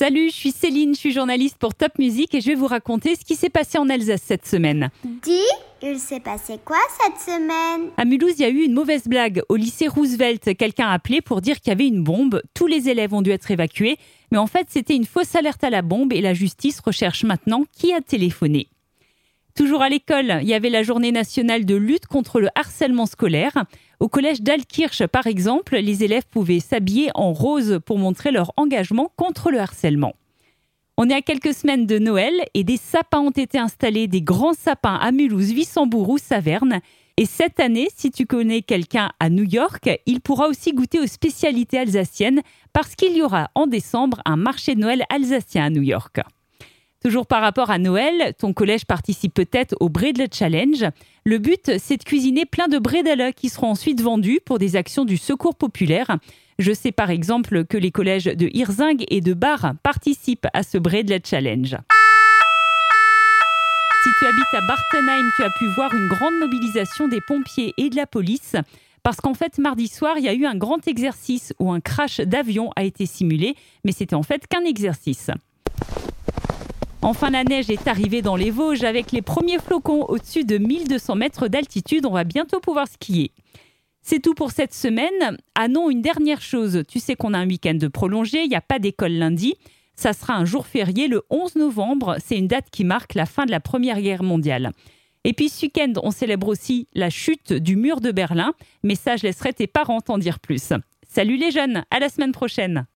Salut, je suis Céline, je suis journaliste pour Top Music et je vais vous raconter ce qui s'est passé en Alsace cette semaine. Dis, il s'est passé quoi cette semaine? À Mulhouse, il y a eu une mauvaise blague. Au lycée Roosevelt, quelqu'un a appelé pour dire qu'il y avait une bombe. Tous les élèves ont dû être évacués. Mais en fait, c'était une fausse alerte à la bombe et la justice recherche maintenant qui a téléphoné. Toujours à l'école, il y avait la journée nationale de lutte contre le harcèlement scolaire. Au collège d'Alkirch, par exemple, les élèves pouvaient s'habiller en rose pour montrer leur engagement contre le harcèlement. On est à quelques semaines de Noël et des sapins ont été installés, des grands sapins à Mulhouse, Wissembourg ou Saverne. Et cette année, si tu connais quelqu'un à New York, il pourra aussi goûter aux spécialités alsaciennes parce qu'il y aura en décembre un marché de Noël alsacien à New York. Toujours par rapport à Noël, ton collège participe peut-être au Bredle Challenge. Le but, c'est de cuisiner plein de bredele qui seront ensuite vendus pour des actions du secours populaire. Je sais par exemple que les collèges de Hirzing et de Bar participent à ce Bredle Challenge. Si tu habites à Bartenheim, tu as pu voir une grande mobilisation des pompiers et de la police. Parce qu'en fait, mardi soir, il y a eu un grand exercice où un crash d'avion a été simulé, mais c'était en fait qu'un exercice. Enfin, la neige est arrivée dans les Vosges avec les premiers flocons au-dessus de 1200 mètres d'altitude. On va bientôt pouvoir skier. C'est tout pour cette semaine. Ah non, une dernière chose. Tu sais qu'on a un week-end prolongé. Il n'y a pas d'école lundi. Ça sera un jour férié le 11 novembre. C'est une date qui marque la fin de la Première Guerre mondiale. Et puis ce week-end, on célèbre aussi la chute du mur de Berlin. Mais ça, je laisserai tes parents t'en dire plus. Salut les jeunes, à la semaine prochaine.